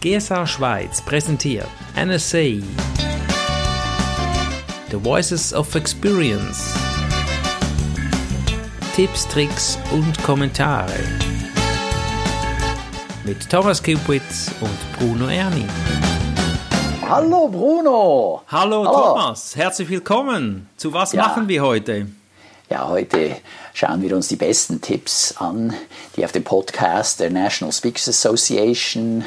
GSA Schweiz präsentiert NSA The Voices of Experience Tipps, Tricks und Kommentare mit Thomas Kupitz und Bruno Erni. Hallo Bruno! Hallo, Hallo. Thomas, herzlich willkommen. Zu was Ja. machen wir heute? Ja, heute schauen wir uns die besten Tipps an, die auf dem Podcast der National Speakers Association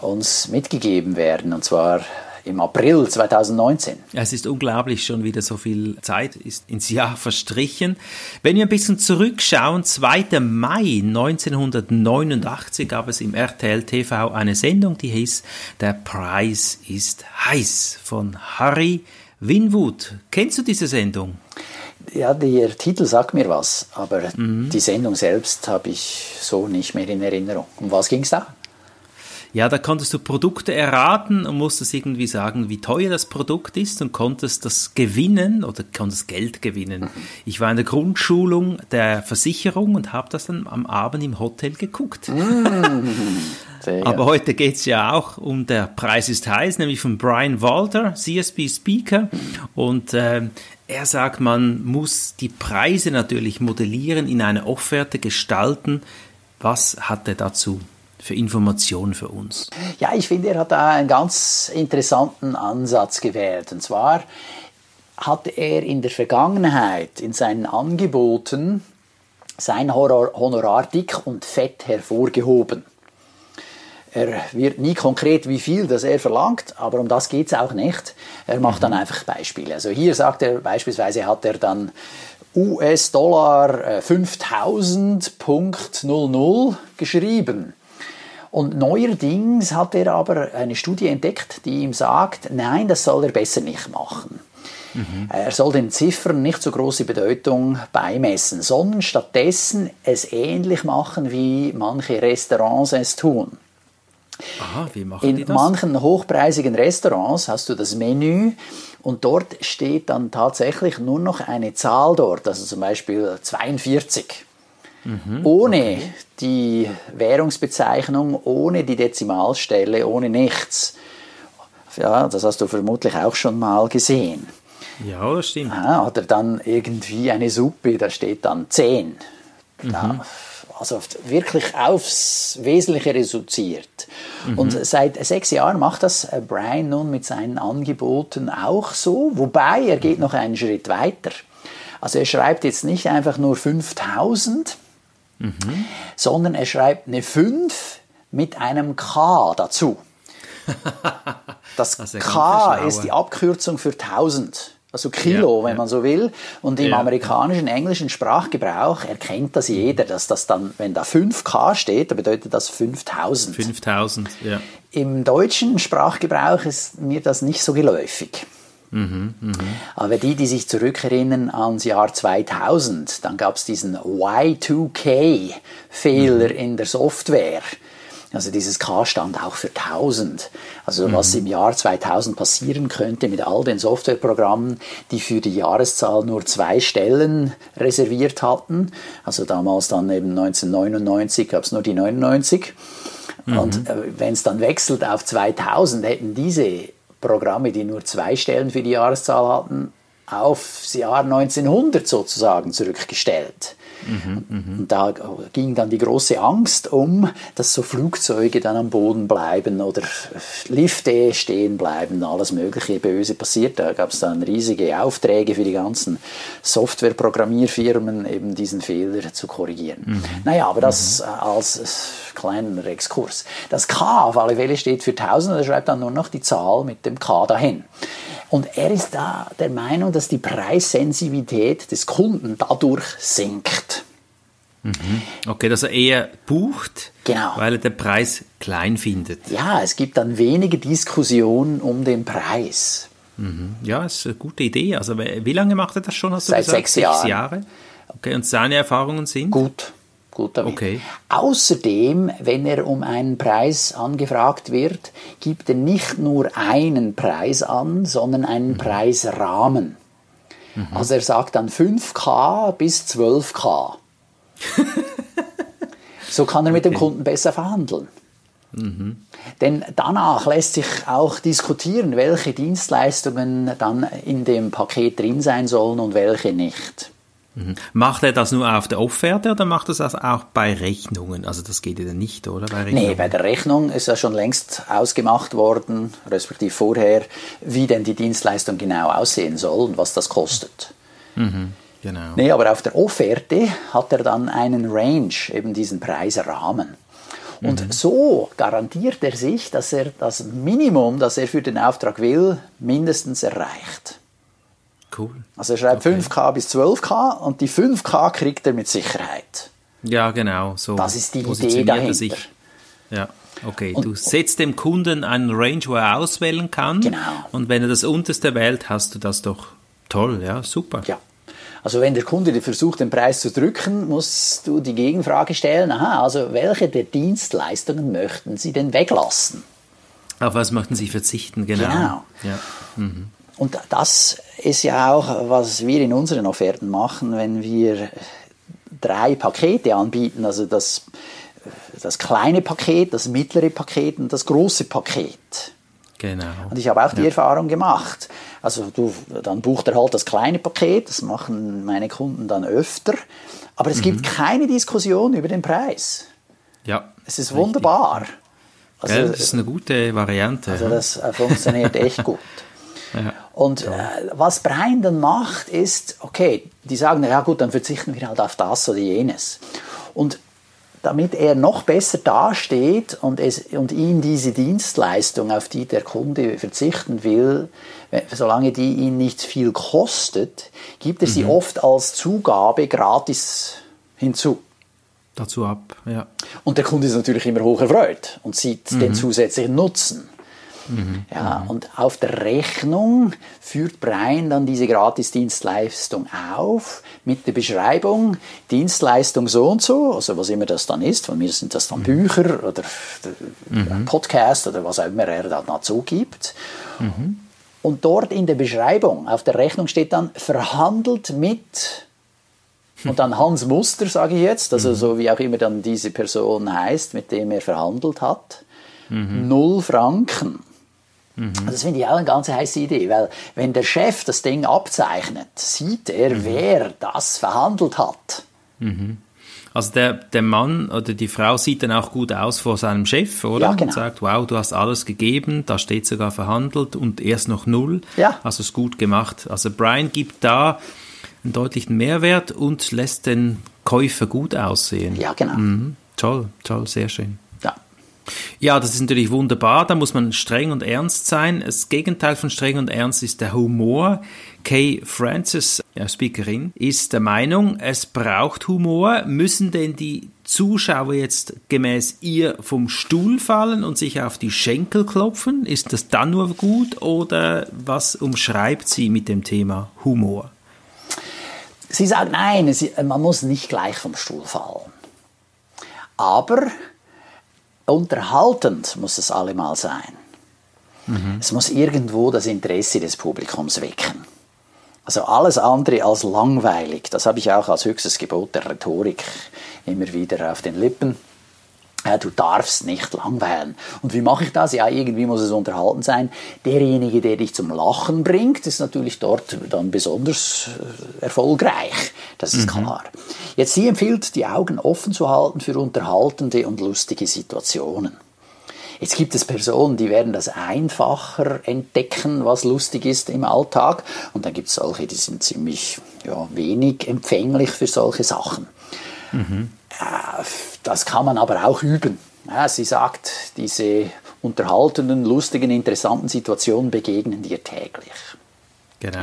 uns mitgegeben werden, und zwar im April 2019. Es ist unglaublich, schon wieder so viel Zeit ist ins Jahr verstrichen. Wenn wir ein bisschen zurückschauen, 2. Mai 1989 gab es im RTL TV eine Sendung, die hieß Der Preis ist heiß von Harry Winwood. Kennst du diese Sendung? Ja, der Titel sagt mir was, aber die Sendung selbst habe ich so nicht mehr in Erinnerung. Um was ging es da? Ja, da konntest du Produkte erraten und musstest irgendwie sagen, wie teuer das Produkt ist und konntest das gewinnen oder konntest Geld gewinnen. Ich war in der Grundschulung der Versicherung und habe das dann am Abend im Hotel geguckt. Sehr Aber heute geht's ja auch um der Preis ist heiß, nämlich von Brian Walter, CSB Speaker. Und ähm, er sagt, man muss die Preise natürlich modellieren, in eine Offerte gestalten. Was hat er dazu für Informationen für uns? Ja, ich finde, er hat da einen ganz interessanten Ansatz gewählt. Und zwar hat er in der Vergangenheit in seinen Angeboten sein Honorar dick und fett hervorgehoben. Er wird nie konkret, wie viel das er verlangt, aber um das geht es auch nicht. Er macht dann einfach Beispiele. Also hier sagt er beispielsweise, hat er dann US-Dollar äh, 5000.00 geschrieben. Und neuerdings hat er aber eine Studie entdeckt, die ihm sagt, nein, das soll er besser nicht machen. Er soll den Ziffern nicht so große Bedeutung beimessen, sondern stattdessen es ähnlich machen, wie manche Restaurants es tun. Aha, wie machen die In das? manchen hochpreisigen Restaurants hast du das Menü und dort steht dann tatsächlich nur noch eine Zahl dort, also zum Beispiel 42. Mhm, ohne die Währungsbezeichnung, ohne die Dezimalstelle, ohne nichts. Ja, das hast du vermutlich auch schon mal gesehen. Ja, das stimmt. Ah, hat er dann irgendwie eine Suppe, da steht dann 10. Ja, also wirklich aufs Wesentliche reduziert. Und seit sechs Jahren macht das äh, Brian nun mit seinen Angeboten auch so, wobei er geht noch einen Schritt weiter. Also er schreibt jetzt nicht einfach nur 5000, sondern er schreibt eine 5 mit einem K dazu. Das ganz K ist die. Abkürzung für 1000. Also Kilo, Ja, wenn ja. man so will. Und im Ja. amerikanischen, englischen Sprachgebrauch erkennt das jeder, dass das dann, wenn da 5K steht, dann bedeutet das 5000. 5000, ja. Im deutschen Sprachgebrauch ist mir das nicht so geläufig. Mhm, Aber die, die sich zurückerinnern ans Jahr 2000, dann gab es diesen Y2K-Fehler Mhm. in der Software. Also dieses K stand auch für 1000. Also was Mhm. im Jahr 2000 passieren könnte mit all den Softwareprogrammen, die für die Jahreszahl nur zwei Stellen reserviert hatten. Also damals dann eben 1999 gab es nur die 99. Und äh, wenn es dann wechselt auf 2000, hätten diese Programme, die nur zwei Stellen für die Jahreszahl hatten, aufs Jahr 1900 sozusagen zurückgestellt. Und da ging dann die große Angst um, dass so Flugzeuge dann am Boden bleiben oder Lifte stehen bleiben, alles mögliche Böse passiert. Da gab es dann riesige Aufträge für die ganzen Softwareprogrammierfirmen, eben diesen Fehler zu korrigieren. Naja, aber das äh, als kleiner Exkurs. Das K auf alle Fälle steht für 1000 und er schreibt dann nur noch die Zahl mit dem K dahin. Und er ist da der Meinung, dass die Preissensibilität des Kunden dadurch sinkt. Okay, dass er eher bucht, Genau. weil er den Preis klein findet. Ja, es gibt dann weniger Diskussion um den Preis. Ja, ist eine gute Idee. Also wie lange macht er das schon? Hast du Seit sechs Jahren. Jahre. Okay, und seine Erfahrungen sind? Gut, gut damit. Okay. Außerdem, wenn er um einen Preis angefragt wird, gibt er nicht nur einen Preis an, sondern einen Mhm. Preisrahmen. Also er sagt dann 5K bis 12K. so kann er mit dem Kunden besser verhandeln. Mhm. Denn danach lässt sich auch diskutieren, welche Dienstleistungen dann in dem Paket drin sein sollen und welche nicht. Mhm. Macht er das nur auf der Offerte oder macht er das auch bei Rechnungen? Also das geht ja dann nicht, oder? Bei nee, bei der Rechnung ist ja schon längst ausgemacht worden, respektive vorher, wie denn die Dienstleistung genau aussehen soll und was das kostet. Mhm, genau. Nee, aber auf der Offerte hat er dann einen Range, eben diesen Preisrahmen. Und mhm. so garantiert er sich, dass er das Minimum, das er für den Auftrag will, mindestens erreicht. Cool. Also er schreibt okay. 5K bis 12K und die 5K kriegt er mit Sicherheit. Ja, genau. So das ist die Idee dahinter. Sich. Ja, okay. Und, du setzt dem Kunden einen Range, wo er auswählen kann. Genau. Und wenn er das unterste wählt, hast du das doch toll, ja, super. Ja. Also wenn der Kunde versucht, den Preis zu drücken, musst du die Gegenfrage stellen, aha, also welche der Dienstleistungen möchten Sie denn weglassen? Auf was möchten Sie verzichten, genau. Genau. Ja. Mhm. Und das ist ja auch, was wir in unseren Offerten machen, wenn wir drei Pakete anbieten, also das, das kleine Paket, das mittlere Paket und das große Paket. Genau. Und ich habe auch die ja. Erfahrung gemacht. Also du, dann bucht er halt das kleine Paket, das machen meine Kunden dann öfter, aber es mhm. gibt keine Diskussion über den Preis. Ja. Es ist richtig. wunderbar. Also, ja, das ist eine gute Variante. Also das äh, funktioniert echt gut. Ja. Und ja. Äh, was Brian dann macht, ist, okay, die sagen, ja gut, dann verzichten wir halt auf das oder jenes. Und damit er noch besser dasteht und, es, und ihn diese Dienstleistung, auf die der Kunde verzichten will, solange die ihn nicht viel kostet, gibt er mhm. sie oft als Zugabe gratis hinzu. Dazu ab, ja. Und der Kunde ist natürlich immer hoch erfreut und sieht mhm. den zusätzlichen Nutzen. Mhm. Ja, und auf der Rechnung führt Brian dann diese Gratisdienstleistung auf mit der Beschreibung Dienstleistung so und so, also was immer das dann ist. Von mir sind das dann mhm. Bücher oder mhm. Podcast oder was auch immer er da dazu gibt. Mhm. Und dort in der Beschreibung auf der Rechnung steht dann verhandelt mit und dann Hans Muster, sage ich jetzt, also mhm. so wie auch immer dann diese Person heißt, mit dem er verhandelt hat. Mhm. Null Franken. Mhm. Das finde ich auch eine ganz heiße Idee, weil wenn der Chef das Ding abzeichnet, sieht er, mhm. wer das verhandelt hat. Mhm. Also der, der Mann oder die Frau sieht dann auch gut aus vor seinem Chef, oder? Ja, genau. Und sagt, wow, du hast alles gegeben, da steht sogar verhandelt und erst noch null. Ja. Also ist gut gemacht. Also Brian gibt da einen deutlichen Mehrwert und lässt den Käufer gut aussehen. Ja, genau. Mhm. Toll, toll, sehr schön. Ja, das ist natürlich wunderbar. Da muss man streng und ernst sein. Das Gegenteil von streng und ernst ist der Humor. Kay Francis, ja, Speakerin, ist der Meinung, es braucht Humor. Müssen denn die Zuschauer jetzt gemäß ihr vom Stuhl fallen und sich auf die Schenkel klopfen? Ist das dann nur gut oder was umschreibt sie mit dem Thema Humor? Sie sagt, nein, man muss nicht gleich vom Stuhl fallen. Aber unterhaltend muss es allemal sein. Mhm. Es muss irgendwo das Interesse des Publikums wecken. Also alles andere als langweilig, das habe ich auch als höchstes Gebot der Rhetorik immer wieder auf den Lippen du darfst nicht langweilen. Und wie mache ich das? Ja, irgendwie muss es unterhalten sein. Derjenige, der dich zum Lachen bringt, ist natürlich dort dann besonders äh, erfolgreich. Das ist mhm. klar. Jetzt, sie empfiehlt, die Augen offen zu halten für unterhaltende und lustige Situationen. Jetzt gibt es Personen, die werden das einfacher entdecken, was lustig ist im Alltag. Und dann gibt es solche, die sind ziemlich ja, wenig empfänglich für solche Sachen. Mhm. Äh, das kann man aber auch üben. Ja, sie sagt, diese unterhaltenden, lustigen, interessanten Situationen begegnen dir täglich. Genau.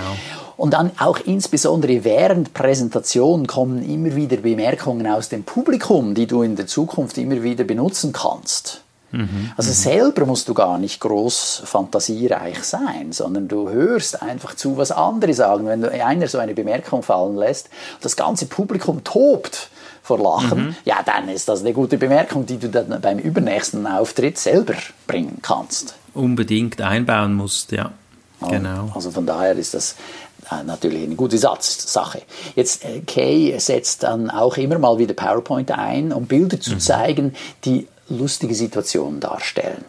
Und dann auch insbesondere während Präsentation kommen immer wieder Bemerkungen aus dem Publikum, die du in der Zukunft immer wieder benutzen kannst. Mhm. Also mhm. selber musst du gar nicht groß fantasiereich sein, sondern du hörst einfach zu, was andere sagen. Wenn einer so eine Bemerkung fallen lässt, das ganze Publikum tobt vor Lachen, mhm. ja, dann ist das eine gute Bemerkung, die du dann beim übernächsten Auftritt selber bringen kannst. Unbedingt einbauen musst, ja. Genau. Also von daher ist das äh, natürlich eine gute Sache. Jetzt, äh, Kay setzt dann auch immer mal wieder PowerPoint ein, um Bilder zu mhm. zeigen, die lustige Situationen darstellen.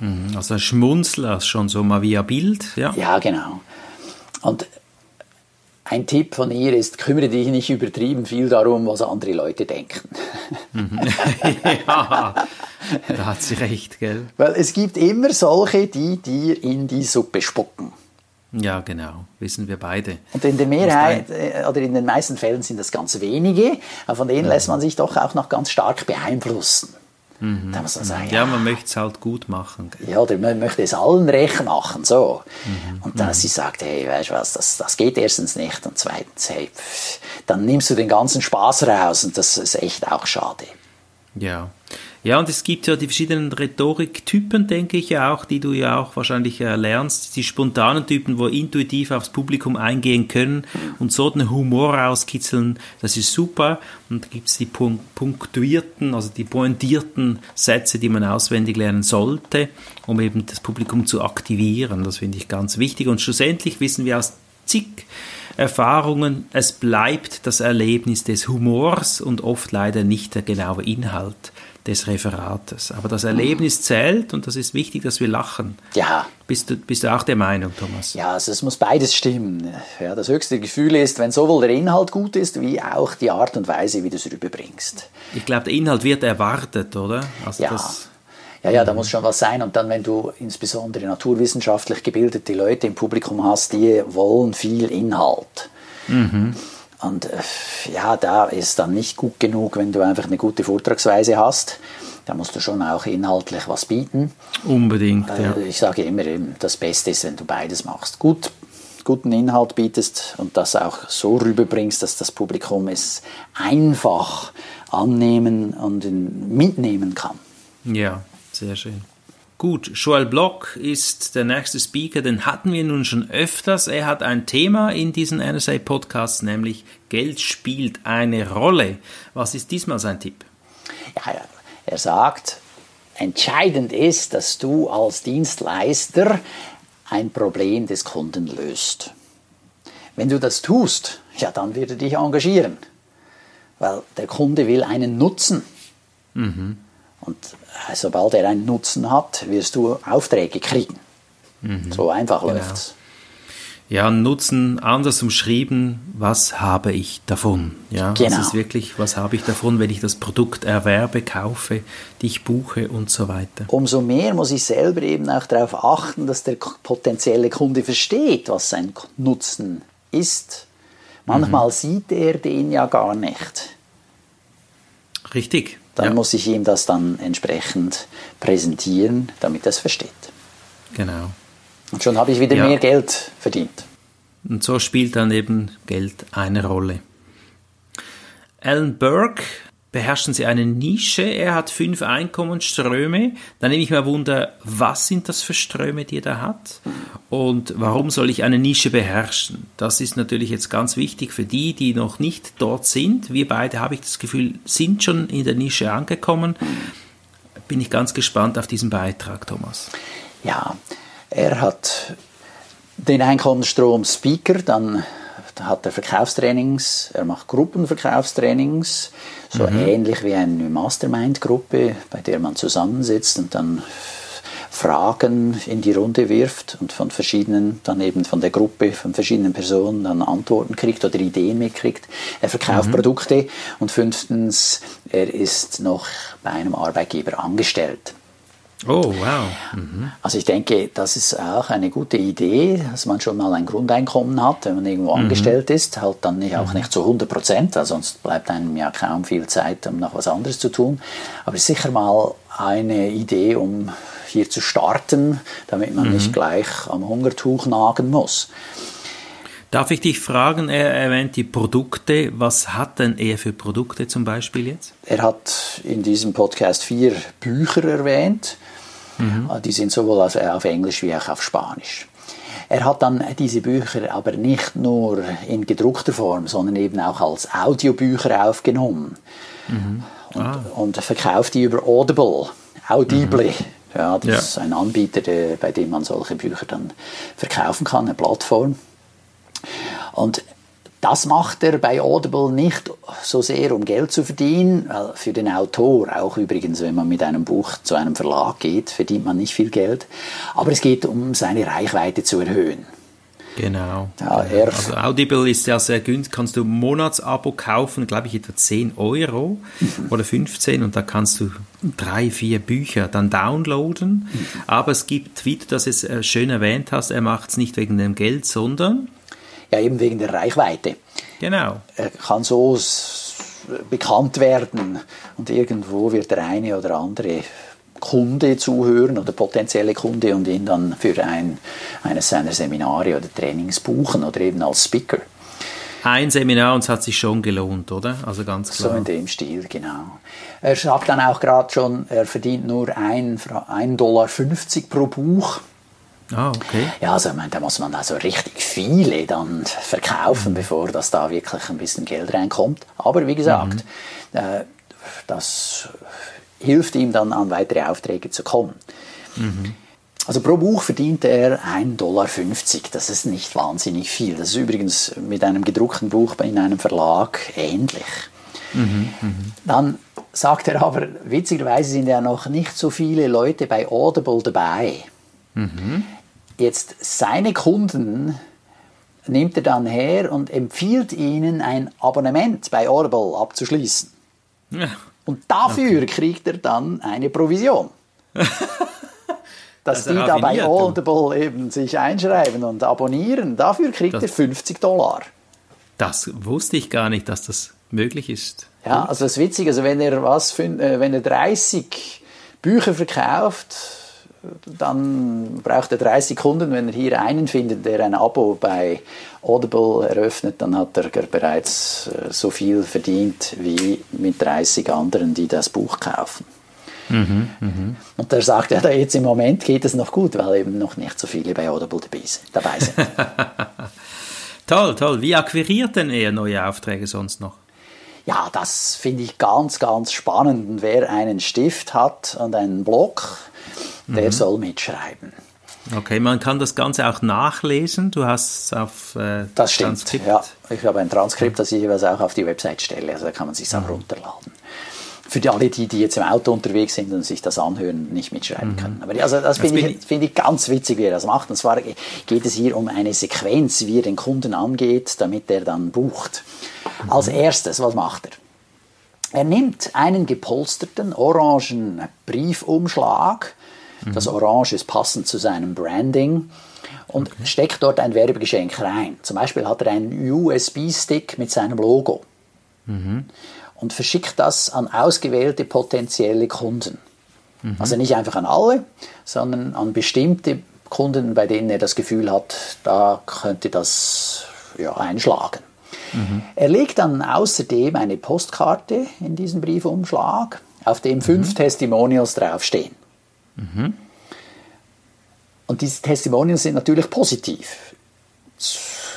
Mhm, also ein Schmunzler, schon so mal via Bild, ja? Ja, genau. Und ein Tipp von ihr ist, kümmere dich nicht übertrieben viel darum, was andere Leute denken. Mhm. ja, da hat sie recht, gell? Weil es gibt immer solche, die dir in die Suppe spucken. Ja, genau, wissen wir beide. Und in der Mehrheit äh, oder in den meisten Fällen sind das ganz wenige, aber von denen ja. lässt man sich doch auch noch ganz stark beeinflussen. Mhm. Da muss man sagen, ja, ja, man möchte es halt gut machen. Ja, oder man möchte es allen recht machen, so. Mhm. Und dass mhm. sie sagt, hey, weißt du was, das, das geht erstens nicht und zweitens, hey, pff, dann nimmst du den ganzen Spaß raus und das ist echt auch schade. Ja. Ja, und es gibt ja die verschiedenen Rhetoriktypen, denke ich ja auch, die du ja auch wahrscheinlich lernst. Die spontanen Typen, wo intuitiv aufs Publikum eingehen können und so den Humor rauskitzeln, das ist super. Und da gibt es die punktuierten, also die pointierten Sätze, die man auswendig lernen sollte, um eben das Publikum zu aktivieren. Das finde ich ganz wichtig. Und schlussendlich wissen wir aus zig Erfahrungen, es bleibt das Erlebnis des Humors und oft leider nicht der genaue Inhalt des Referates. Aber das Erlebnis zählt und das ist wichtig, dass wir lachen. Ja. Bist du, bist du auch der Meinung, Thomas? Ja, also es muss beides stimmen. Ja, das höchste Gefühl ist, wenn sowohl der Inhalt gut ist, wie auch die Art und Weise, wie du es rüberbringst. Ich glaube, der Inhalt wird erwartet, oder? Also ja. Das, ja, ja, da muss schon was sein. Und dann, wenn du insbesondere naturwissenschaftlich gebildete Leute im Publikum hast, die wollen viel Inhalt. Mhm. Und äh, ja, da ist dann nicht gut genug, wenn du einfach eine gute Vortragsweise hast. Da musst du schon auch inhaltlich was bieten. Unbedingt, ja. Äh, ich sage immer, das Beste ist, wenn du beides machst. Gut, guten Inhalt bietest und das auch so rüberbringst, dass das Publikum es einfach annehmen und mitnehmen kann. Ja, sehr schön. Gut, Joel Block ist der nächste Speaker, den hatten wir nun schon öfters. Er hat ein Thema in diesen NSA-Podcasts, nämlich Geld spielt eine Rolle. Was ist diesmal sein Tipp? Ja, er sagt, entscheidend ist, dass du als Dienstleister ein Problem des Kunden löst. Wenn du das tust, ja, dann wird er dich engagieren, weil der Kunde will einen Nutzen. Mhm. Und sobald er einen Nutzen hat, wirst du Aufträge kriegen. Mhm. So einfach genau. läuft's. Ja, Nutzen anders umschrieben, was habe ich davon? Ja, genau. das ist wirklich, was habe ich davon, wenn ich das Produkt erwerbe, kaufe, dich buche und so weiter. Umso mehr muss ich selber eben auch darauf achten, dass der potenzielle Kunde versteht, was sein Nutzen ist. Manchmal mhm. sieht er den ja gar nicht. Richtig dann ja. muss ich ihm das dann entsprechend präsentieren, damit er es versteht. Genau. Und schon habe ich wieder ja. mehr Geld verdient. Und so spielt dann eben Geld eine Rolle. Alan Burke beherrschen sie eine Nische. Er hat fünf Einkommensströme. Da nehme ich mal Wunder, was sind das für Ströme, die er da hat? Und warum soll ich eine Nische beherrschen? Das ist natürlich jetzt ganz wichtig für die, die noch nicht dort sind. Wir beide, habe ich das Gefühl, sind schon in der Nische angekommen. Bin ich ganz gespannt auf diesen Beitrag, Thomas. Ja, er hat den Einkommensstrom Speaker, dann hat er Verkaufstrainings, er macht Gruppenverkaufstrainings, so mhm. ähnlich wie eine Mastermind-Gruppe, bei der man zusammensitzt und dann Fragen in die Runde wirft und von verschiedenen, dann eben von der Gruppe, von verschiedenen Personen dann Antworten kriegt oder Ideen mitkriegt. Er verkauft mhm. Produkte und fünftens, er ist noch bei einem Arbeitgeber angestellt. Oh, wow. Mhm. Also ich denke, das ist auch eine gute Idee, dass man schon mal ein Grundeinkommen hat, wenn man irgendwo mhm. angestellt ist, halt dann nicht, auch mhm. nicht zu 100 Prozent, sonst bleibt einem ja kaum viel Zeit, um noch was anderes zu tun. Aber sicher mal eine Idee, um hier zu starten, damit man mhm. nicht gleich am Hungertuch nagen muss. Darf ich dich fragen, er erwähnt die Produkte. Was hat denn er für Produkte zum Beispiel jetzt? Er hat in diesem Podcast vier Bücher erwähnt. Mhm. Die sind sowohl auf Englisch wie auch auf Spanisch. Er hat dann diese Bücher aber nicht nur in gedruckter Form, sondern eben auch als Audiobücher aufgenommen mhm. ah. und, und, verkauft die über Audible, Audible. Mhm. Ja, das ja. ist ein Anbieter, bei dem man solche Bücher dann verkaufen kann, eine Plattform. Und Das macht er bei Audible nicht so sehr, um Geld zu verdienen, weil für den Autor, auch übrigens, wenn man mit einem Buch zu einem Verlag geht, verdient man nicht viel Geld. Aber es geht um seine Reichweite zu erhöhen. Genau. Ja, also Audible ist ja sehr günstig, kannst du ein Monatsabo kaufen, glaube ich etwa 10 Euro mhm. oder 15 und da kannst du drei, vier Bücher dann downloaden. Mhm. Aber es gibt, wie du das jetzt äh, schön erwähnt hast, er macht es nicht wegen dem Geld, sondern... Ja, eben wegen der Reichweite. Genau. Er kann so bekannt werden und irgendwo wird der eine oder andere Kunde zuhören oder potenzielle Kunde und ihn dann für ein, eines seiner Seminare oder Trainings buchen oder eben als Speaker. Ein Seminar und es hat sich schon gelohnt, oder? Also ganz klar. So in dem Stil, genau. Er sagt dann auch gerade schon, er verdient nur 1,50 Dollar pro Buch. Ah, okay. Ja, also ich meine, da muss man also richtig viele dann verkaufen, mhm. bevor das da wirklich ein bisschen Geld reinkommt. Aber wie gesagt, mhm. äh, das hilft ihm dann an weitere Aufträge zu kommen. Mhm. Also pro Buch verdient er 1,50 Dollar. Das ist nicht wahnsinnig viel. Das ist übrigens mit einem gedruckten Buch in einem Verlag ähnlich. Mhm, mh. Dann sagt er aber, witzigerweise sind ja noch nicht so viele Leute bei Audible dabei. Mhm. Jetzt seine Kunden nimmt er dann her und empfiehlt ihnen ein Abonnement bei Audible abzuschließen. Ja. Und dafür okay. kriegt er dann eine Provision. Dass das die da bei Audible eben sich einschreiben und abonnieren, dafür kriegt das, er 50 Dollar. Das wusste ich gar nicht, dass das möglich ist. Ja, also das ist witzig, also wenn er was, äh, wenn er 30 Bücher verkauft, dann braucht er 30 Kunden. Wenn er hier einen findet, der ein Abo bei Audible eröffnet, dann hat er bereits äh, so viel verdient wie mit 30 anderen, die das Buch kaufen. Mhm, mh. Und er sagt, ja, jetzt im Moment geht es noch gut, weil eben noch nicht so viele bei Audible dabei sind. toll, toll. Wie akquiriert denn er neue Aufträge sonst noch? Ja, das finde ich ganz, ganz spannend. wer einen Stift hat und einen Block, der mhm. soll mitschreiben. Okay, man kann das Ganze auch nachlesen. Du hast es auf äh, Das stimmt, Transkript. ja. Ich habe ein Transkript, das ich jeweils auch auf die Website stelle. Also da kann man sich auch mhm. runterladen. Für die, alle, die, die jetzt im Auto unterwegs sind und sich das anhören, nicht mitschreiben mhm. können. Aber also das finde ich, find ich ganz witzig, wie er das macht. Und zwar geht es hier um eine Sequenz, wie er den Kunden angeht, damit er dann bucht. Mhm. Als erstes, was macht er? Er nimmt einen gepolsterten orangen Briefumschlag, das Orange ist passend zu seinem Branding und okay. steckt dort ein Werbegeschenk rein. Zum Beispiel hat er einen USB-Stick mit seinem Logo mhm. und verschickt das an ausgewählte potenzielle Kunden. Mhm. Also nicht einfach an alle, sondern an bestimmte Kunden, bei denen er das Gefühl hat, da könnte das ja, einschlagen. Mhm. Er legt dann außerdem eine Postkarte in diesen Briefumschlag, auf dem fünf mhm. Testimonials draufstehen. Mhm. Und diese Testimonials sind natürlich positiv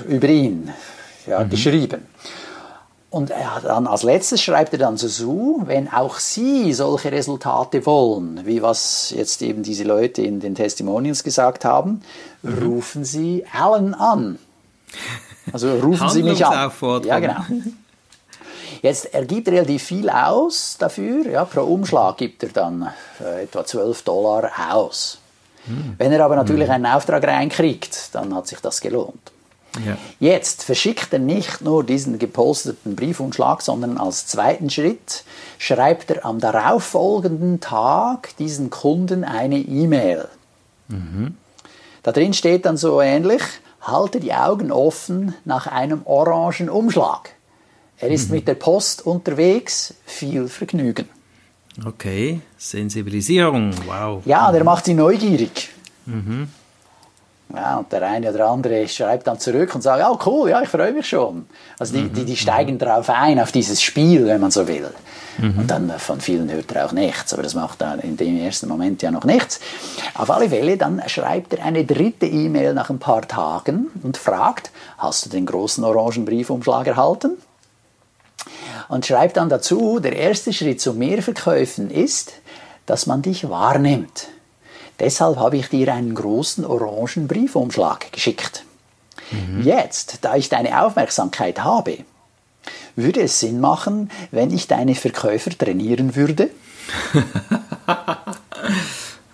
über ihn ja, mhm. geschrieben. Und dann als letztes schreibt er dann so, wenn auch Sie solche Resultate wollen, wie was jetzt eben diese Leute in den Testimonials gesagt haben, mhm. rufen Sie Alan an. Also rufen Sie mich an. Ja, genau. Jetzt, er gibt relativ viel aus dafür. Ja, pro Umschlag gibt er dann äh, etwa 12 Dollar aus. Hm. Wenn er aber natürlich hm. einen Auftrag reinkriegt, dann hat sich das gelohnt. Ja. Jetzt verschickt er nicht nur diesen geposteten Briefumschlag, sondern als zweiten Schritt schreibt er am darauffolgenden Tag diesen Kunden eine E-Mail. Mhm. Da drin steht dann so ähnlich, halte die Augen offen nach einem orangen Umschlag. Er ist mhm. mit der Post unterwegs, viel Vergnügen. Okay, Sensibilisierung, wow. Ja, der macht sie neugierig. Mhm. Ja, und der eine oder andere schreibt dann zurück und sagt, oh cool, ja, ich freue mich schon. Also die, die, die mhm. steigen mhm. darauf ein, auf dieses Spiel, wenn man so will. Mhm. Und dann äh, von vielen hört er auch nichts, aber das macht er in dem ersten Moment ja noch nichts. Auf alle Fälle, dann schreibt er eine dritte E-Mail nach ein paar Tagen und fragt, hast du den großen orangen Briefumschlag erhalten? Und schreibt dann dazu, der erste Schritt zu mehr Verkäufen ist, dass man dich wahrnimmt. Deshalb habe ich dir einen großen orangen Briefumschlag geschickt. Mhm. Jetzt, da ich deine Aufmerksamkeit habe, würde es Sinn machen, wenn ich deine Verkäufer trainieren würde?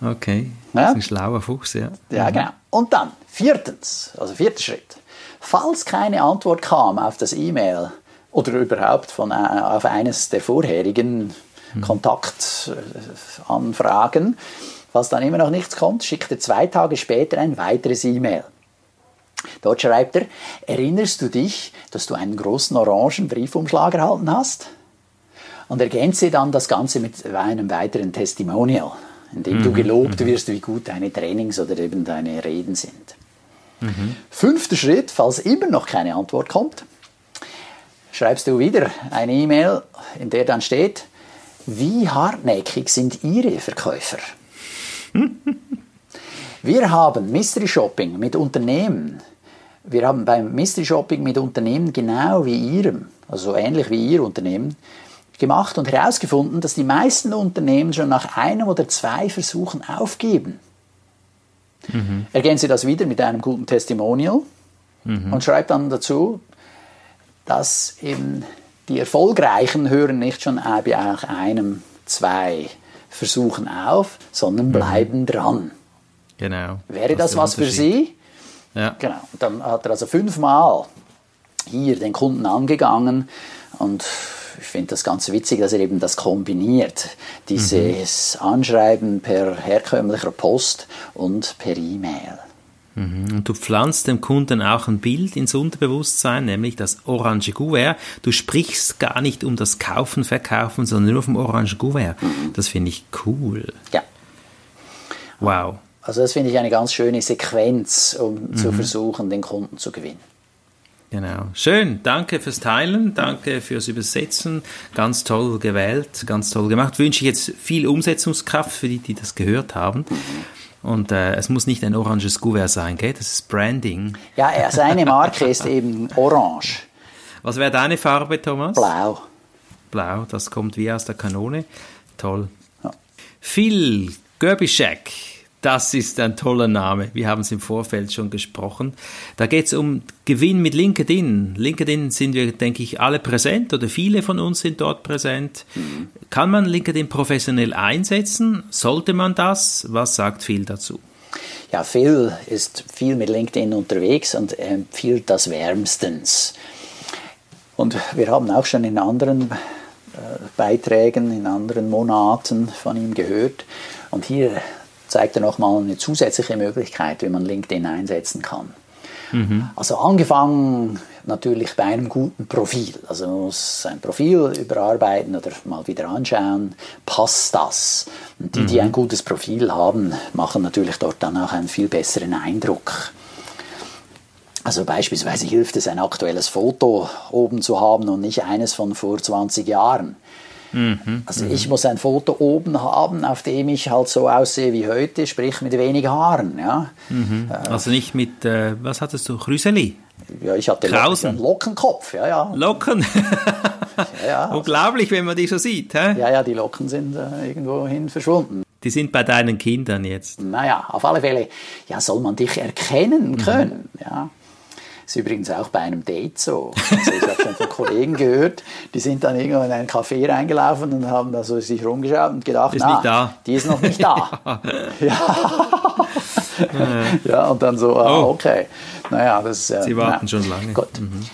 okay, das ja? ist ein schlauer Fuchs, ja. Ja, mhm. genau. Und dann, viertens, also vierter Schritt. Falls keine Antwort kam auf das E-Mail oder überhaupt von, äh, auf eines der vorherigen mhm. Kontaktanfragen, falls dann immer noch nichts kommt, schickt er zwei Tage später ein weiteres E-Mail. Dort schreibt er, erinnerst du dich, dass du einen großen orangen Briefumschlag erhalten hast? Und ergänze dann das Ganze mit einem weiteren Testimonial, in dem mhm. du gelobt mhm. wirst, wie gut deine Trainings oder eben deine Reden sind. Mhm. Fünfter Schritt, falls immer noch keine Antwort kommt, schreibst du wieder eine E-Mail, in der dann steht, wie hartnäckig sind Ihre Verkäufer? Wir haben Mystery Shopping mit Unternehmen. Wir haben beim Mystery Shopping mit Unternehmen genau wie Ihrem, also ähnlich wie Ihr Unternehmen, gemacht und herausgefunden, dass die meisten Unternehmen schon nach einem oder zwei Versuchen aufgeben. Mhm. Ergänze das wieder mit einem guten Testimonial mhm. und schreibt dann dazu, dass eben die Erfolgreichen hören nicht schon nach einem, zwei Versuchen auf, sondern mhm. bleiben mhm. dran. Genau. Wäre das, das was für Sie? Ja. Genau. Und dann hat er also fünfmal hier den Kunden angegangen und ich finde das ganz witzig, dass er eben das kombiniert. Dieses mhm. Anschreiben per herkömmlicher Post und per E-Mail. Mhm. Und du pflanzt dem Kunden auch ein Bild ins Unterbewusstsein, nämlich das orange Gouvert. Du sprichst gar nicht um das Kaufen, Verkaufen, sondern nur vom orange Gouvert. Mhm. Das finde ich cool. Ja. Wow. Also das finde ich eine ganz schöne Sequenz, um mhm. zu versuchen, den Kunden zu gewinnen. Genau. Schön. Danke fürs Teilen. Danke fürs Übersetzen. Ganz toll gewählt. Ganz toll gemacht. Wünsche ich jetzt viel Umsetzungskraft für die, die das gehört haben. Und äh, es muss nicht ein oranges Kuvert sein, gell? Das ist Branding. Ja, seine Marke ist eben orange. Was wäre deine Farbe, Thomas? Blau. Blau, das kommt wie aus der Kanone. Toll. Ja. Phil Gerbischek das ist ein toller Name. Wir haben es im Vorfeld schon gesprochen. Da geht es um Gewinn mit LinkedIn. LinkedIn sind wir, denke ich, alle präsent oder viele von uns sind dort präsent. Mhm. Kann man LinkedIn professionell einsetzen? Sollte man das? Was sagt Phil dazu? Ja, Phil ist viel mit LinkedIn unterwegs und empfiehlt das wärmstens. Und wir haben auch schon in anderen äh, Beiträgen, in anderen Monaten von ihm gehört. Und hier zeigt er nochmal eine zusätzliche Möglichkeit, wie man LinkedIn einsetzen kann. Mhm. Also angefangen natürlich bei einem guten Profil. Also man muss sein Profil überarbeiten oder mal wieder anschauen, passt das? Und die, mhm. die ein gutes Profil haben, machen natürlich dort dann auch einen viel besseren Eindruck. Also beispielsweise hilft es, ein aktuelles Foto oben zu haben und nicht eines von vor 20 Jahren. Mhm, also ich muss ein Foto oben haben, auf dem ich halt so aussehe wie heute, sprich mit wenig Haaren. Ja? Mhm. Äh, also nicht mit, äh, was hattest du, Chryseli? Ja, ich hatte Krausen. Lockenkopf, ja, ja. Locken? ja, ja. Unglaublich, wenn man die so sieht. Hä? Ja, ja, die Locken sind äh, irgendwohin verschwunden. Die sind bei deinen Kindern jetzt. Naja, auf alle Fälle, ja, soll man dich erkennen können. Mhm. Ja. Das ist übrigens auch bei einem Date so. Also ich habe schon von Kollegen gehört, die sind dann irgendwo in einen Café reingelaufen und haben also sich rumgeschaut und gedacht, ist na, die ist noch nicht da. ja. ja, und dann so, ah, oh. okay. Naja, das Sie warten na, schon lange. Gut. Mhm.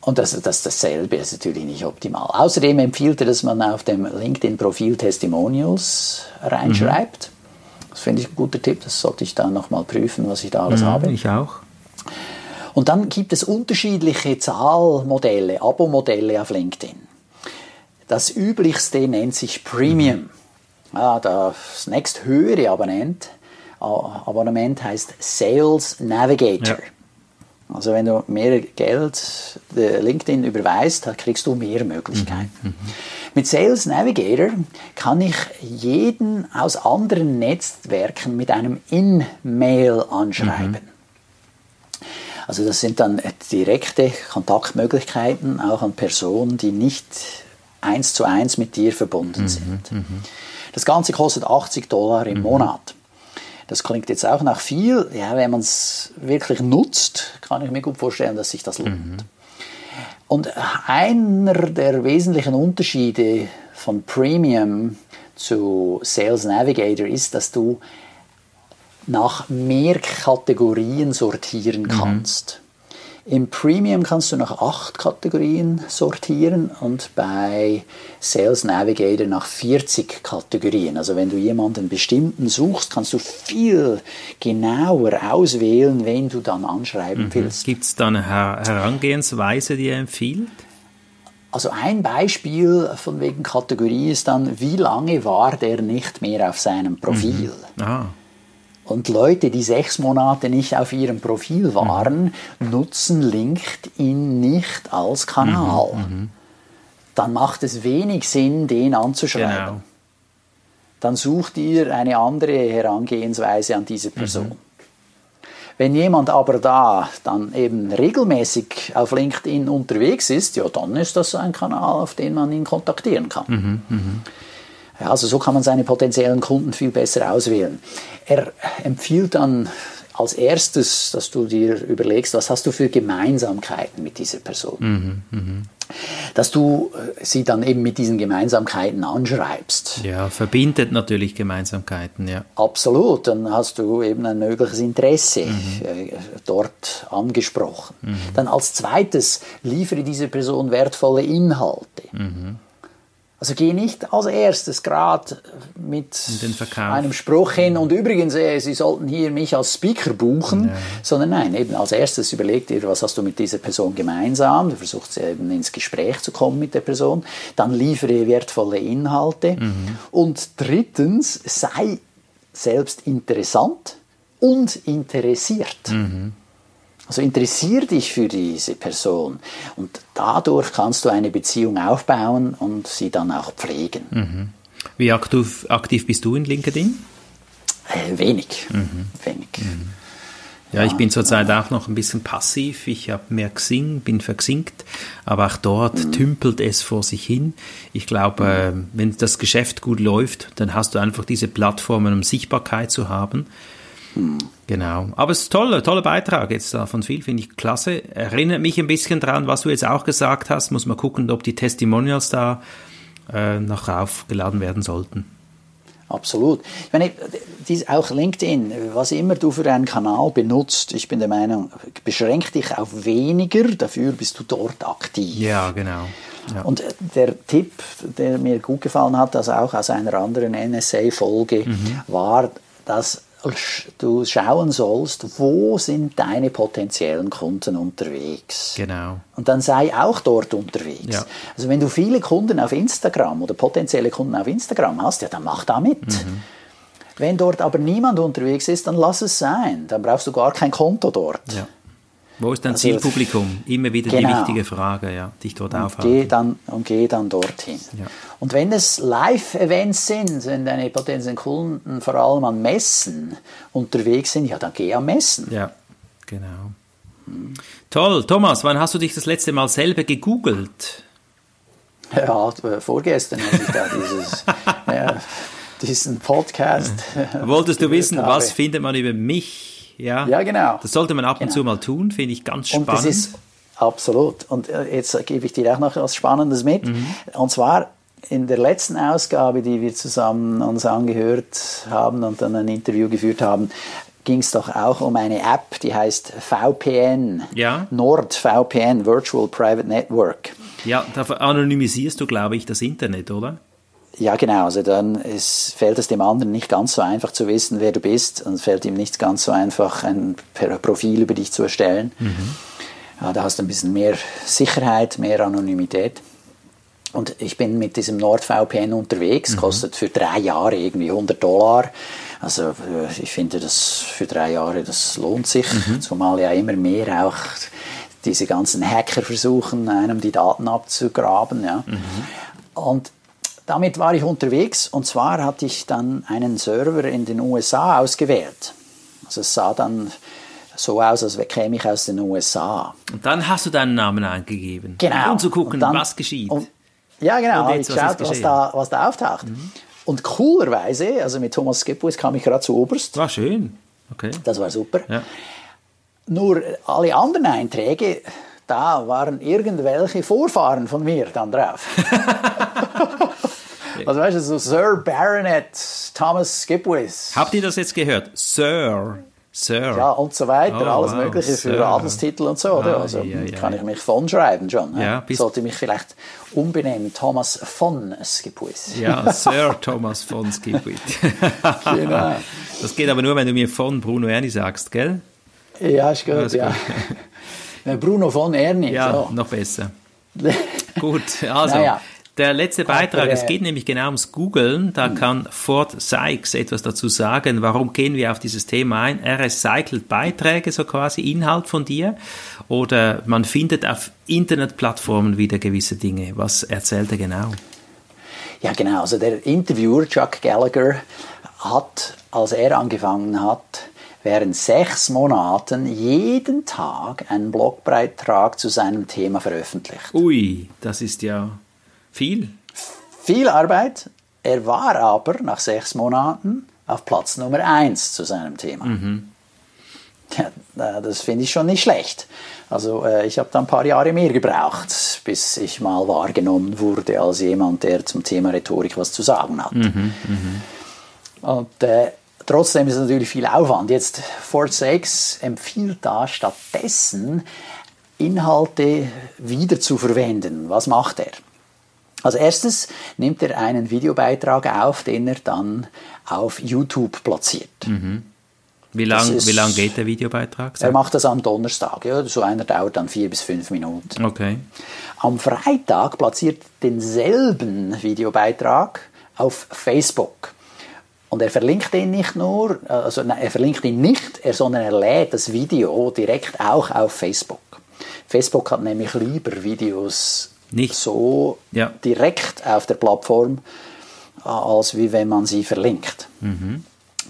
Und das, das, dasselbe ist natürlich nicht optimal. Außerdem empfiehlt er, dass man auf dem LinkedIn-Profil Testimonials reinschreibt. Mhm. Das finde ich ein guter Tipp. Das sollte ich dann nochmal prüfen, was ich da alles mhm, habe. Ich auch. Und dann gibt es unterschiedliche Zahlmodelle, Abo-Modelle auf LinkedIn. Das üblichste nennt sich Premium. Ja, das nächsthöhere Abonnent, Abonnement heißt Sales Navigator. Ja. Also wenn du mehr Geld LinkedIn überweist, dann kriegst du mehr Möglichkeiten. Mhm. Mhm. Mit Sales Navigator kann ich jeden aus anderen Netzwerken mit einem In-Mail anschreiben. Mhm. Also das sind dann direkte Kontaktmöglichkeiten auch an Personen, die nicht eins zu eins mit dir verbunden mhm, sind. Mhm. Das Ganze kostet 80 Dollar im mhm. Monat. Das klingt jetzt auch nach viel. Ja, wenn man es wirklich nutzt, kann ich mir gut vorstellen, dass sich das lohnt. Mhm. Und einer der wesentlichen Unterschiede von Premium zu Sales Navigator ist, dass du nach mehr Kategorien sortieren mhm. kannst. Mhm. Im Premium kannst du nach acht Kategorien sortieren und bei Sales Navigator nach 40 Kategorien. Also wenn du jemanden bestimmten suchst, kannst du viel genauer auswählen, wen du dann anschreiben mhm. willst. Gibt es da eine Herangehensweise, die er empfiehlt? Also ein Beispiel von wegen Kategorie ist dann, wie lange war der nicht mehr auf seinem Profil? Mhm. Und Leute, die sechs Monate nicht auf ihrem Profil waren, mhm. nutzen LinkedIn nicht als Kanal. Mhm, mhm. Dann macht es wenig Sinn, den anzuschreiben. Genau. Dann sucht ihr eine andere Herangehensweise an diese Person. Mhm. Wenn jemand aber da dann eben regelmäßig auf LinkedIn unterwegs ist, ja, dann ist das ein Kanal, auf den man ihn kontaktieren kann. Mhm, mh. Ja, also so kann man seine potenziellen Kunden viel besser auswählen. Er empfiehlt dann als erstes, dass du dir überlegst, was hast du für Gemeinsamkeiten mit dieser Person. Mhm, mh. Dass du äh, sie dann eben mit diesen Gemeinsamkeiten anschreibst. Ja, verbindet natürlich Gemeinsamkeiten, ja. Absolut, dann hast du eben ein mögliches Interesse mhm. Äh, dort angesprochen. Mhm. Dann als zweites liefere diese Person wertvolle Inhalte. Also geh nicht als erstes gerade mit einem Spruch hin und übrigens, äh, Sie sollten hier mich als Speaker buchen, ja. sondern nein, eben als erstes überleg dir, was hast du mit dieser Person gemeinsam, du versuchst eben ins Gespräch zu kommen mit der Person, dann liefere wertvolle Inhalte mhm. und drittens, sei selbst interessant und interessiert. Mhm. Also interessier dich für diese Person und dadurch kannst du eine Beziehung aufbauen und sie dann auch pflegen. Mhm. Wie aktiv, aktiv bist du in LinkedIn? Äh, wenig, mhm. wenig. Mhm. Ja, ich bin zurzeit auch noch ein bisschen passiv. Ich habe mehr Xing, bin verxinkt, aber auch dort mhm. tümpelt es vor sich hin. Ich glaube, mhm. wenn das Geschäft gut läuft, dann hast du einfach diese Plattformen, um Sichtbarkeit zu haben. Genau. Aber es ist toll, toller Beitrag jetzt da von viel, finde ich klasse. Erinnert mich ein bisschen daran, was du jetzt auch gesagt hast. Muss man gucken, ob die Testimonials da äh, noch aufgeladen werden sollten. Absolut. Ich meine, auch LinkedIn, was immer du für einen Kanal benutzt, ich bin der Meinung, beschränk dich auf weniger, dafür bist du dort aktiv. Ja, genau. Ja. Und der Tipp, der mir gut gefallen hat, also auch aus einer anderen NSA-Folge, mhm. war, dass du schauen sollst, wo sind deine potenziellen Kunden unterwegs. Genau. Und dann sei auch dort unterwegs. Ja. Also wenn du viele Kunden auf Instagram oder potenzielle Kunden auf Instagram hast, ja, dann mach da mit. Mhm. Wenn dort aber niemand unterwegs ist, dann lass es sein. Dann brauchst du gar kein Konto dort. Ja. Wo ist dein also, Zielpublikum? Immer wieder genau. die wichtige Frage, ja, dich dort aufhalten. Geh dann, und geh dann dorthin. Ja. Und wenn es Live-Events sind, wenn deine potenziellen Kunden vor allem an Messen unterwegs sind, ja, dann geh am Messen. Ja, genau. Hm. Toll. Thomas, wann hast du dich das letzte Mal selber gegoogelt? Ja, vorgestern habe ich da dieses... ja, diesen Podcast. Wolltest du wissen, was findet man über mich? Ja, ja genau. Das sollte man ab und genau. zu mal tun, finde ich ganz spannend. Und das ist absolut. Und äh, jetzt gebe ich dir auch noch etwas Spannendes mit. Mhm. Und zwar in der letzten Ausgabe, die wir zusammen uns angehört haben und dann ein Interview geführt haben, ging es doch auch um eine App, die heißt VPN. Ja. NordVPN, Virtual Private Network. Ja, da anonymisierst du, glaube ich, das Internet, oder? Ja, genau. Also dann ist, fällt es dem anderen nicht ganz so einfach zu wissen, wer du bist und es fällt ihm nicht ganz so einfach, ein Profil über dich zu erstellen. Mhm. Ja, da hast du ein bisschen mehr Sicherheit, mehr Anonymität. Und ich bin mit diesem NordVPN unterwegs, mhm. kostet für drei Jahre irgendwie 100 Dollar. Also äh, ich finde, das für drei Jahre, das lohnt sich, mhm. zumal ja immer mehr auch diese ganzen Hacker versuchen, einem die Daten abzugraben. Ja. Mhm. Und damit war ich unterwegs und zwar hatte ich dann einen Server in den USA ausgewählt. Also es sah dann so aus, als käme ich aus den USA. Und dann hast du deinen Namen eingegeben. Genau. Um zu gucken, dann, was geschieht. Und, ja, genau. Und jetzt, ich geschaut, was, was, da, was da auftaucht. Mhm. Und coolerweise, also mit Thomas Skipwith kam ich gerade zu Oberst. War schön. Okay. Das war super. Ja. Nur alle anderen Einträge, da waren irgendwelche Vorfahren von mir dann drauf. also weißt du, so Sir Baronet Thomas Skipwith. Habt ihr das jetzt gehört? Sir. Sir. Ja, und so weiter, Oh, alles wow, Mögliche für Sir. Adelstitel und so. Oder? Ah, Also ja, ja, kann ich mich von schreiben schon. Ja, Sollte mich vielleicht umbenennen, Thomas von Skipwith. Ja, Sir Thomas von Skipwith. Genau. Das geht aber nur, wenn du mir von Bruno Erni sagst, gell? Ja, ist gut, ja. Bruno von Erni. Ja, so. noch besser. Gut, also Naja. der letzte Beitrag, es äh, geht nämlich genau ums Googlen. Da kann Ford Sykes etwas dazu sagen. Warum gehen wir auf dieses Thema ein? Er recycelt Beiträge, so quasi Inhalt von dir. Oder man findet auf Internetplattformen wieder gewisse Dinge. Was erzählt er genau? Ja, genau. Also der Interviewer Chuck Gallagher hat, als er angefangen hat, während sechs Monaten jeden Tag einen Blogbeitrag zu seinem Thema veröffentlicht. Ui, das ist ja viel. Viel Arbeit. Er war aber nach sechs Monaten auf Platz Nummer eins zu seinem Thema. Ja, äh, das finde ich schon nicht schlecht. Also äh, ich habe da ein paar Jahre mehr gebraucht, bis ich mal wahrgenommen wurde als jemand, der zum Thema Rhetorik was zu sagen hat. Und äh, trotzdem ist es natürlich viel Aufwand. Jetzt Fort Sakes empfiehlt da stattdessen Inhalte wieder zu verwenden. Was macht er? Als erstes nimmt er einen Videobeitrag auf, den er dann auf YouTube platziert. Wie ist- wie lang geht der Videobeitrag? Er macht das am Donnerstag. Ja, so einer dauert dann vier bis fünf Minuten. Okay. Am Freitag platziert denselben Videobeitrag auf Facebook. Und er verlinkt ihn nicht nur, also nein, er verlinkt ihn nicht, er, sondern er lädt das Video direkt auch auf Facebook. Facebook hat nämlich lieber Videos Nicht. so Ja. direkt auf der Plattform, äh, als wie wenn man sie verlinkt.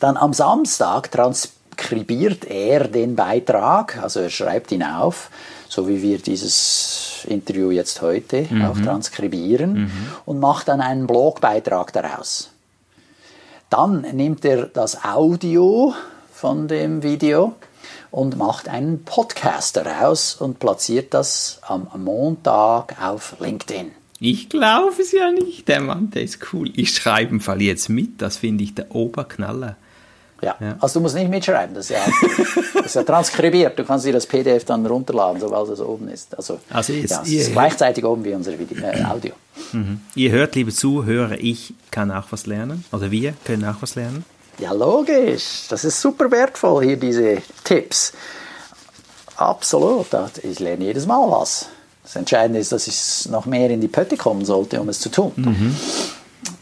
Dann am Samstag transkribiert er den Beitrag, also er schreibt ihn auf, so wie wir dieses Interview jetzt heute auch transkribieren und macht dann einen Blogbeitrag daraus. Dann nimmt er das Audio von dem Video und macht einen Podcast daraus und platziert das am Montag auf LinkedIn. Ich glaube es ja nicht. Der Mann, der ist cool. Ich schreibe im Fall jetzt mit. Das finde ich der Oberknaller. Ja. also du musst nicht mitschreiben, das ist, ja, das ist ja transkribiert. Du kannst dir das PDF dann runterladen, sobald es oben ist. Also, Also jetzt- ja, es ist gleichzeitig oben wie unser Video, äh, Audio. Ihr hört, liebe Zuhörer, ich kann auch was lernen. Oder wir können auch was lernen. Ja, logisch. Das ist super wertvoll, hier diese Tipps. Absolut. Ich lerne jedes Mal was. Das Entscheidende ist, dass ich noch mehr in die Pötte kommen sollte, um es zu tun.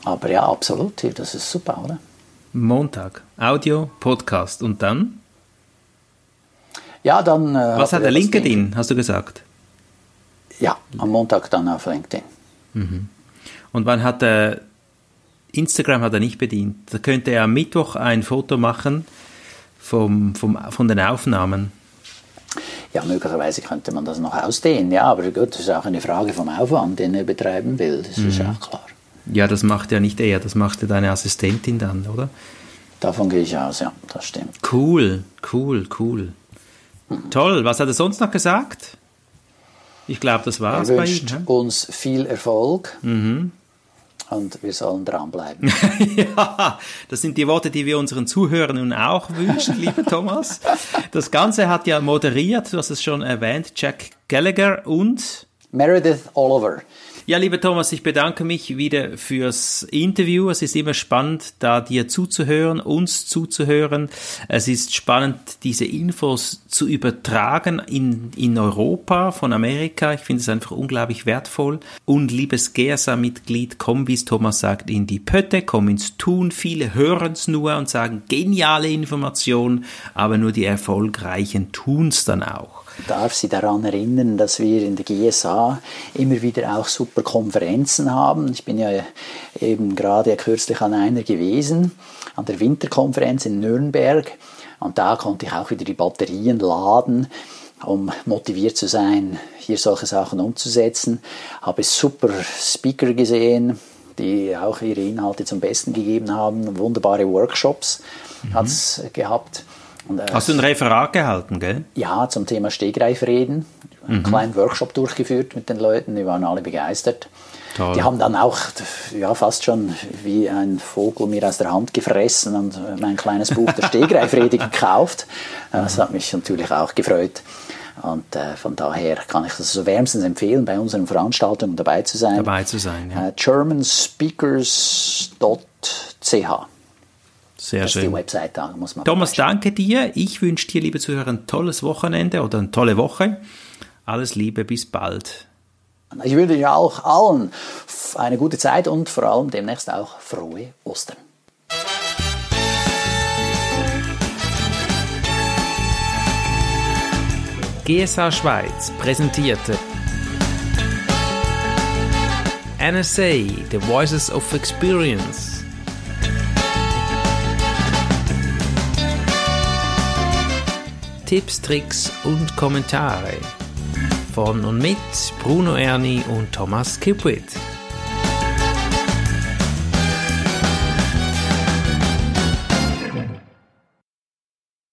Aber ja, absolut. hier, Das ist super, oder? Montag. Audio, Podcast. Und dann? Ja, dann. Äh, Was hat er der das LinkedIn, hast du gesagt? Ja, am Montag dann auf LinkedIn. Und wann hat er Instagram hat er nicht bedient. Da könnte er am Mittwoch ein Foto machen vom, vom, von den Aufnahmen. Ja, möglicherweise könnte man das noch ausdehnen, ja, aber gut, das ist auch eine Frage vom Aufwand, den er betreiben will, das ist auch klar. Ja, das macht ja nicht er, das macht ja deine Assistentin dann, oder? Davon gehe ich aus, ja, das stimmt. Cool, cool, cool. Toll, was hat er sonst noch gesagt? Ich glaube, das Er war's bei wünscht ihm. uns viel Erfolg und wir sollen dranbleiben. ja, das sind die Worte, die wir unseren Zuhörern nun auch wünschen, lieber Thomas. Das Ganze hat ja moderiert, du hast es schon erwähnt, Jack Gallagher und Meredith Oliver. Ja, lieber Thomas, ich bedanke mich wieder fürs Interview. Es ist immer spannend, da dir zuzuhören, uns zuzuhören. Es ist spannend, diese Infos zu übertragen in, in Europa, von Amerika. Ich finde es einfach unglaublich wertvoll. Und liebes GERSA-Mitglied, komm, wie es Thomas sagt, in die Pötte, komm ins Tun. Viele hören es nur und sagen geniale Information, aber nur die Erfolgreichen tun es dann auch darf Sie daran erinnern, dass wir in der GSA immer wieder auch super Konferenzen haben. Ich bin ja eben gerade kürzlich an einer gewesen, an der Winterkonferenz in Nürnberg. Und da konnte ich auch wieder die Batterien laden, um motiviert zu sein, hier solche Sachen umzusetzen. Habe super Speaker gesehen, die auch ihre Inhalte zum Besten gegeben haben. Wunderbare Workshops mhm. hat es gehabt. Und, äh, Hast du ein Referat gehalten, gell? Ja, zum Thema Stegreifreden. Einen mhm. kleinen Workshop durchgeführt mit den Leuten, die waren alle begeistert. Toll. Die haben dann auch ja, fast schon wie ein Vogel mir aus der Hand gefressen und mein kleines Buch der Stegreifrede gekauft. Das hat mich natürlich auch gefreut. Und äh, von daher kann ich das so wärmstens empfehlen, bei unseren Veranstaltungen dabei zu sein. Dabei zu sein, ja. Äh, germanspeakers.ch sehr das schön. Ist die Website da, muss man Thomas, danke dir. Ich wünsche dir, liebe Zuhörer, ein tolles Wochenende oder eine tolle Woche. Alles Liebe, bis bald. Ich wünsche ja auch allen eine gute Zeit und vor allem demnächst auch frohe Ostern. GSA Schweiz präsentierte NSA, The Voices of Experience. Tipps, Tricks und Kommentare von und mit Bruno Erni und Thomas Kipwit.